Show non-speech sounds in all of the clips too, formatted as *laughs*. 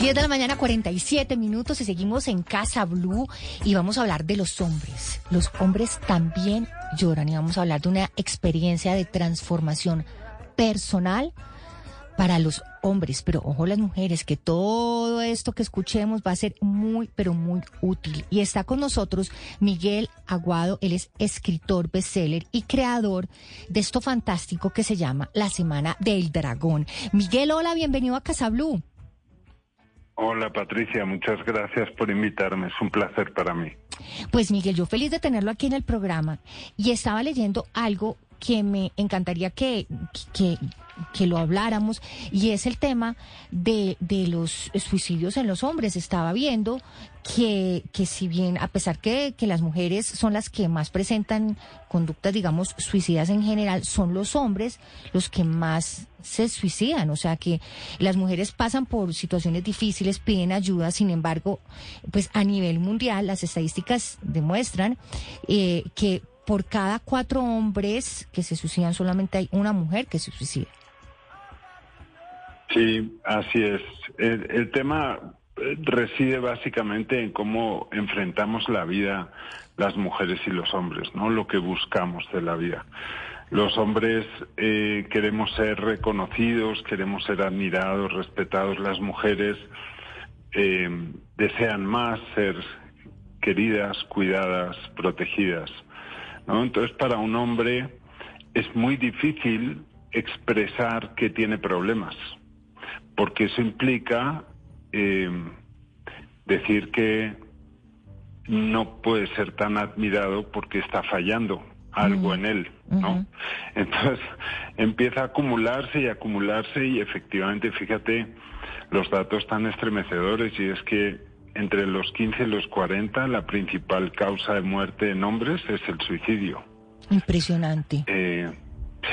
10 de la mañana, 47 minutos y seguimos en Casa Blue y vamos a hablar de los hombres. Los hombres también lloran y vamos a hablar de una experiencia de transformación personal para los hombres, pero ojo las mujeres, que todo esto que escuchemos va a ser muy, pero muy útil. Y está con nosotros Miguel Aguado, él es escritor, bestseller y creador de esto fantástico que se llama La Semana del Dragón. Miguel, hola, bienvenido a Casa Blue. Hola Patricia, muchas gracias por invitarme, es un placer para mí. Pues Miguel, yo feliz de tenerlo aquí en el programa y estaba leyendo algo que me encantaría que, que, que lo habláramos y es el tema de, de los suicidios en los hombres. Estaba viendo que, que si bien, a pesar que, que las mujeres son las que más presentan conductas, digamos, suicidas en general, son los hombres los que más se suicidan. O sea que las mujeres pasan por situaciones difíciles, piden ayuda, sin embargo, pues a nivel mundial las estadísticas demuestran eh, que por cada cuatro hombres que se suicidan solamente hay una mujer que se suicida. Sí, así es. El, tema eh, reside básicamente en cómo enfrentamos la vida las mujeres y los hombres, ¿no? Lo que buscamos de la vida. Los hombres eh, queremos ser reconocidos, queremos ser admirados, respetados. Las mujeres eh, desean más ser queridas, cuidadas, protegidas. ¿no? Entonces, para un hombre es muy difícil expresar que tiene problemas porque eso implica eh, decir que no puede ser tan admirado porque está fallando algo en él, ¿no? Entonces *laughs* empieza a acumularse y acumularse y efectivamente, fíjate, los datos tan estremecedores y es que entre los 15 y los 40 la principal causa de muerte en hombres es el suicidio. Impresionante. Eh,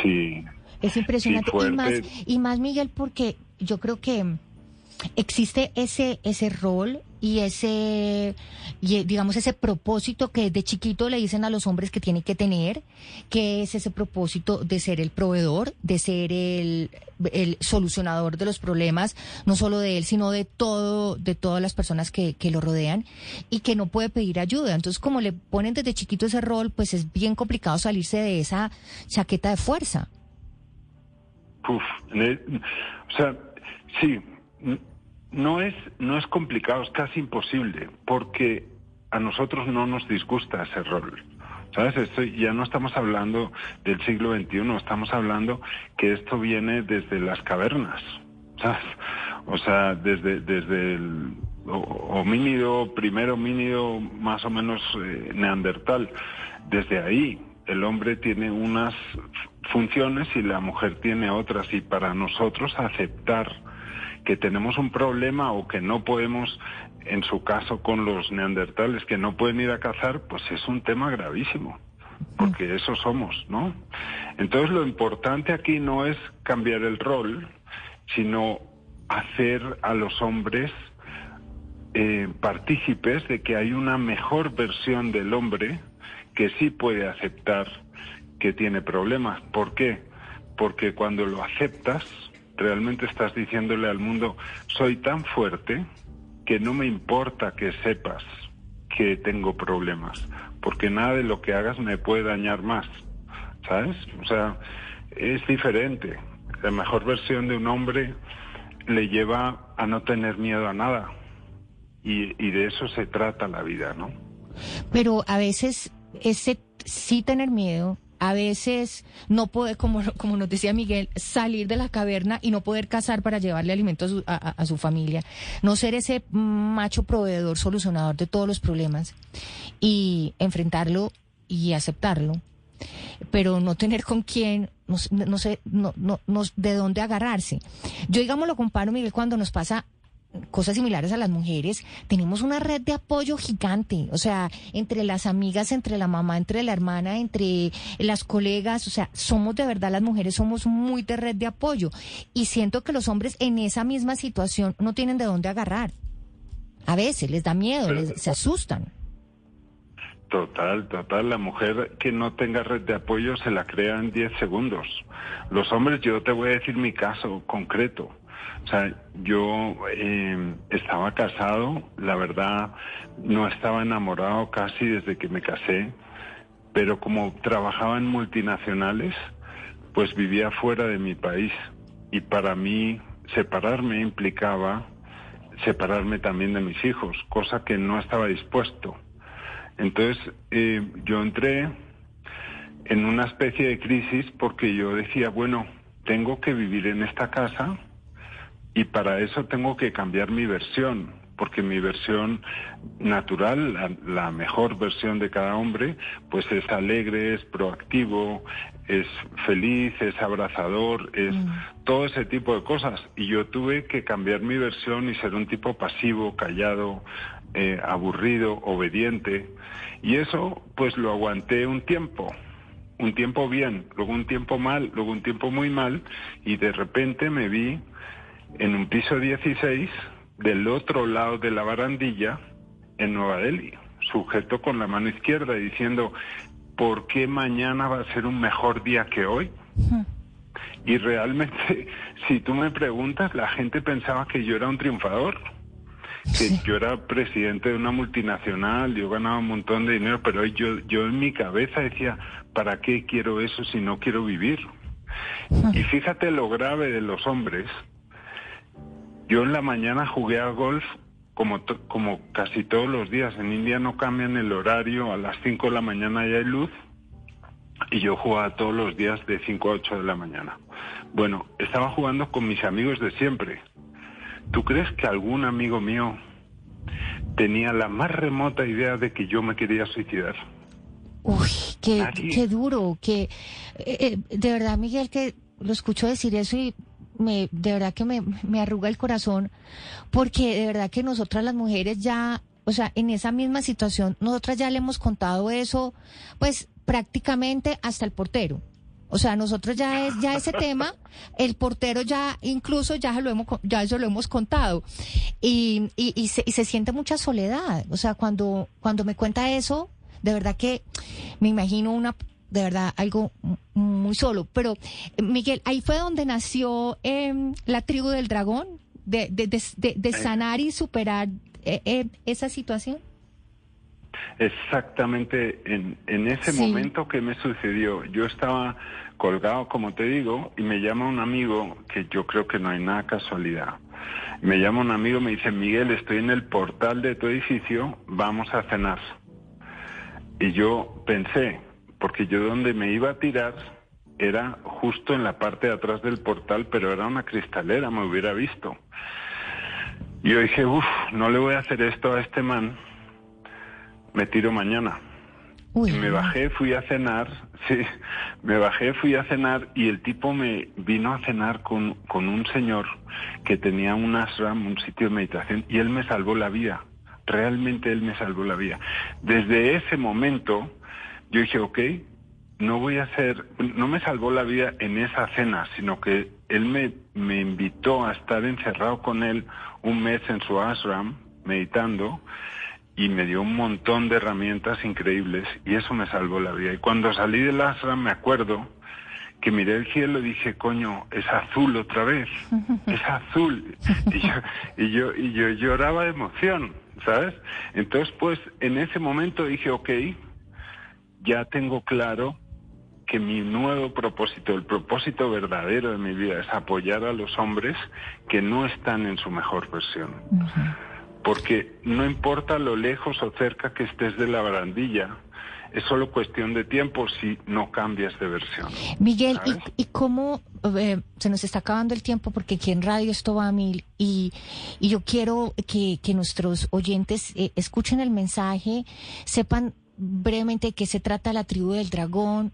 sí. Es impresionante. y, más, y más, Miguel, porque yo creo que existe ese ese rol y ese y, digamos ese propósito que de chiquito le dicen a los hombres que tienen que tener que es ese propósito de ser el proveedor de ser el, solucionador de los problemas no solo de él sino de todo de todas las personas que, lo rodean y que no puede pedir ayuda. Entonces como le ponen desde chiquito ese rol pues es bien complicado salirse de esa chaqueta de fuerza. O sea Sí, no es, no es complicado, es casi imposible, porque a nosotros no nos disgusta ese rol. ¿Sabes? Esto ya no estamos hablando del siglo XXI, estamos hablando que esto viene desde las cavernas. ¿sabes? O sea, desde, desde el homínido, primer homínido más o menos eh, neandertal. Desde ahí el hombre tiene unas funciones y la mujer tiene otras. Y para nosotros aceptar que tenemos un problema o que no podemos, en su caso con los neandertales, que no pueden ir a cazar, pues es un tema gravísimo, porque eso somos, ¿no? Entonces lo importante aquí no es cambiar el rol, sino hacer a los hombres eh, partícipes de que hay una mejor versión del hombre que sí puede aceptar que tiene problemas. ¿Por qué? Porque cuando lo aceptas, realmente estás diciéndole al mundo, soy tan fuerte que no me importa que sepas que tengo problemas, porque nada de lo que hagas me puede dañar más, ¿sabes? O sea, es diferente. La mejor versión de un hombre le lleva a no tener miedo a nada. Y, y de eso se trata la vida, ¿no? Pero a veces ese sí tener miedo a veces no poder, como, *laughs* como nos decía Miguel, salir de la caverna y no poder cazar para llevarle alimento a su, a, su familia, no ser ese macho proveedor, solucionador de todos los problemas y enfrentarlo y aceptarlo, pero no tener con quién, no, no sé, no, no, no, de dónde agarrarse. Yo, digamos, lo comparo, Miguel, cuando nos pasa cosas similares a las mujeres, tenemos una red de apoyo gigante, o sea, entre las amigas, entre la mamá, entre la hermana, entre las colegas, o sea, somos de verdad las mujeres, somos muy de red de apoyo y siento que los hombres en esa misma situación no tienen de dónde agarrar. A veces les da miedo, les, se asustan. Total, total. La mujer que no tenga red de apoyo se la crea en 10 segundos. Los hombres, yo te voy a decir mi caso concreto. O sea, yo eh, estaba casado, la verdad, no estaba enamorado casi desde que me casé, pero como trabajaba en multinacionales, pues vivía fuera de mi país y para mí separarme implicaba separarme también de mis hijos, cosa que no estaba dispuesto. Entonces eh, yo entré en una especie de crisis porque yo decía, bueno, tengo que vivir en esta casa y para eso tengo que cambiar mi versión, porque mi versión natural, la, mejor versión de cada hombre, pues es alegre, es proactivo, es feliz, es abrazador, es mm. todo ese tipo de cosas. Y yo tuve que cambiar mi versión y ser un tipo pasivo, callado, eh, aburrido, obediente. Y eso pues lo aguanté un tiempo un tiempo bien, luego un tiempo mal, luego un tiempo muy mal, y de repente me vi en un piso 16 del otro lado de la barandilla en Nueva Delhi, sujeto con la mano izquierda diciendo, ¿por qué mañana va a ser un mejor día que hoy? Y realmente, *laughs* si tú me preguntas, la gente pensaba que yo era un triunfador que yo era presidente de una multinacional, yo ganaba un montón de dinero, pero yo, yo en mi cabeza decía, ¿para qué quiero eso si no quiero vivir? Y fíjate lo grave de los hombres. Yo en la mañana jugué a golf como, como casi todos los días. En India no cambian el horario, a las 5 de la mañana ya hay luz. Y yo jugaba todos los días de 5 a 8 de la mañana. Bueno, estaba jugando con mis amigos de siempre. ¿Tú crees que algún amigo mío tenía la más remota idea de que yo me quería suicidar? Uy, qué, qué duro, que eh, eh, de verdad, Miguel, que lo escucho decir eso y me, de verdad que me, me arruga el corazón, porque de verdad que nosotras las mujeres ya, o sea, en esa misma situación, nosotras ya le hemos contado eso, pues prácticamente hasta el portero. O sea, nosotros ya es ya ese tema, el portero ya incluso ya lo hemos ya eso lo hemos contado y, y, y, se, y se siente mucha soledad. O sea, cuando cuando me cuenta eso, de verdad que me imagino una de verdad algo muy solo. Pero Miguel, ahí fue donde nació em, la tribu del dragón de de, de, de, sanar y superar eh, eh, esa situación. Exactamente en, en ese momento que me sucedió, yo estaba colgado, como te digo, y me llama un amigo, que yo creo que no hay nada casualidad. Me llama un amigo, me dice, Miguel, estoy en el portal de tu edificio, vamos a cenar. Y yo pensé, porque yo donde me iba a tirar era justo en la parte de atrás del portal, pero era una cristalera, me hubiera visto. Y yo dije, uff, no le voy a hacer esto a este man, me tiro mañana. y me bajé, fui a cenar, *laughs* sí, me bajé, fui a cenar y el tipo me vino a cenar con, con un señor que tenía un ashram, un sitio de meditación, y él me salvó la vida. Realmente él me salvó la vida. Desde ese momento yo dije, ok, no voy a hacer, no me salvó la vida en esa cena, sino que él me, me invitó a estar encerrado con él un mes en su ashram, meditando, y me dio un montón de herramientas increíbles y eso me salvó la vida. Y cuando salí del ashram me acuerdo que miré el cielo y dije, coño, es azul otra vez, *laughs* es azul. Y yo, y yo, y yo lloraba de emoción, ¿sabes? Entonces, pues, en ese momento dije, ok, ya tengo claro que mi nuevo propósito, el propósito verdadero de mi vida es apoyar a los hombres que no están en su mejor versión porque no importa lo lejos o cerca que estés de la barandilla, es solo cuestión de tiempo si no cambias de versión. Miguel, ¿y, cómo eh, se nos está acabando el tiempo? Porque aquí en radio esto va a mil y, y yo quiero que, que nuestros oyentes eh, escuchen el mensaje, sepan brevemente de qué se trata la tribu del dragón,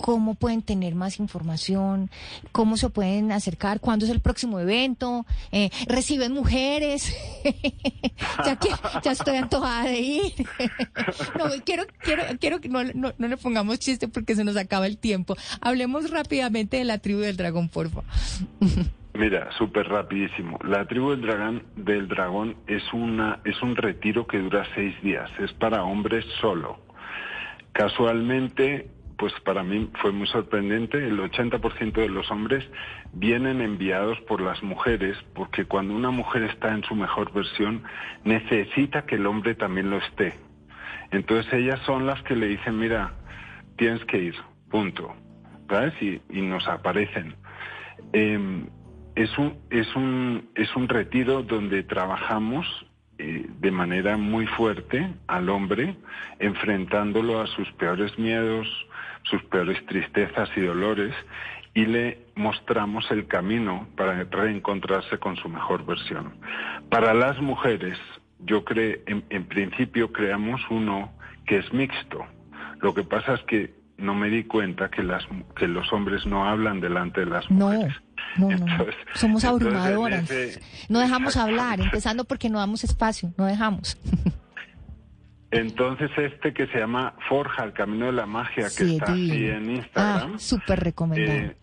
cómo pueden tener más información, cómo se pueden acercar, cuándo es el próximo evento, eh, reciben mujeres, *laughs* ya, que, ya estoy antojada de ir. *laughs* no, quiero, quiero, quiero que no, no, no, le pongamos chiste porque se nos acaba el tiempo. Hablemos rápidamente de la tribu del dragón, porfa. *laughs* Mira, súper rapidísimo. La tribu del dragón, del dragón es una, es un retiro que dura seis días. Es para hombres solo. Casualmente pues para mí fue muy sorprendente. El 80% de los hombres vienen enviados por las mujeres, porque cuando una mujer está en su mejor versión, necesita que el hombre también lo esté. Entonces ellas son las que le dicen, mira, tienes que ir, punto. ¿Sabes? Y, nos aparecen. Em, es un, es un, es un retiro donde trabajamos eh, de manera muy fuerte al hombre, enfrentándolo a sus peores miedos, sus peores tristezas y dolores, y le mostramos el camino para reencontrarse con su mejor versión. Para las mujeres, yo creo, en, en principio creamos uno que es mixto. Lo que pasa es que no me di cuenta que, las, que los hombres no hablan delante de las mujeres. No, no, somos abrumadoras. No dejamos hablar, empezando porque no damos espacio, no dejamos. *laughs* Entonces este que se llama Forja, el Camino de la Magia, que está así en Instagram. Ah, súper recomendado. Eh,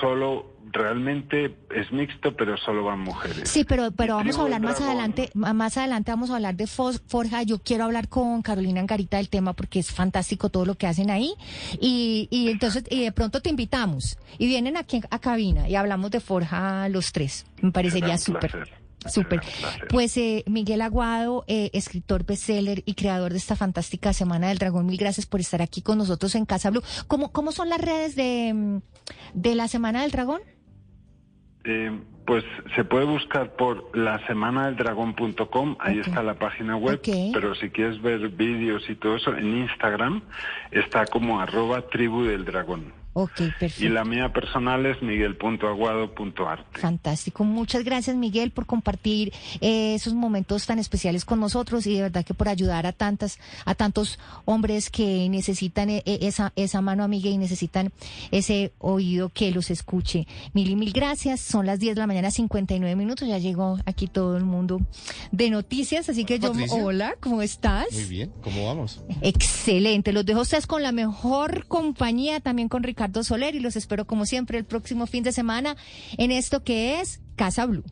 solo realmente es mixto, pero solo van mujeres. Sí, pero pero vamos a hablar más adelante, más adelante vamos a hablar de Forja. Yo quiero hablar con Carolina Angarita del tema porque es fantástico todo lo que hacen ahí. Y, y entonces y de pronto te invitamos y vienen aquí a cabina y hablamos de Forja los tres. Me parecería súper. Súper. Pues eh, Miguel Aguado, eh, escritor bestseller y creador de esta fantástica Semana del Dragón, mil gracias por estar aquí con nosotros en Casa Blue. ¿Cómo, cómo son las redes de, mm, de la Semana del Dragón? Eh, pues se puede buscar por la semana del dragón.com, ahí está la página web, pero si quieres ver vídeos y todo eso, en Instagram está como arroba tribu del dragón. Ok, perfecto. Y la mía personal es miguel.aguado.arte. Fantástico. Muchas gracias, Miguel, por compartir eh, esos momentos tan especiales con nosotros y de verdad que por ayudar a tantas, a tantos hombres que necesitan eh, eh, esa, esa mano amiga y necesitan ese oído que los escuche. Mil y mil gracias. Son las 10 de la mañana, 59 minutos. Ya llegó aquí todo el mundo de noticias. Así que yo, hola, ¿cómo estás? Muy bien, ¿cómo vamos? Excelente. Los dejo ustedes con la mejor compañía, también con Ricardo Soler y los espero como siempre el próximo fin de semana en esto que es Casa Blue.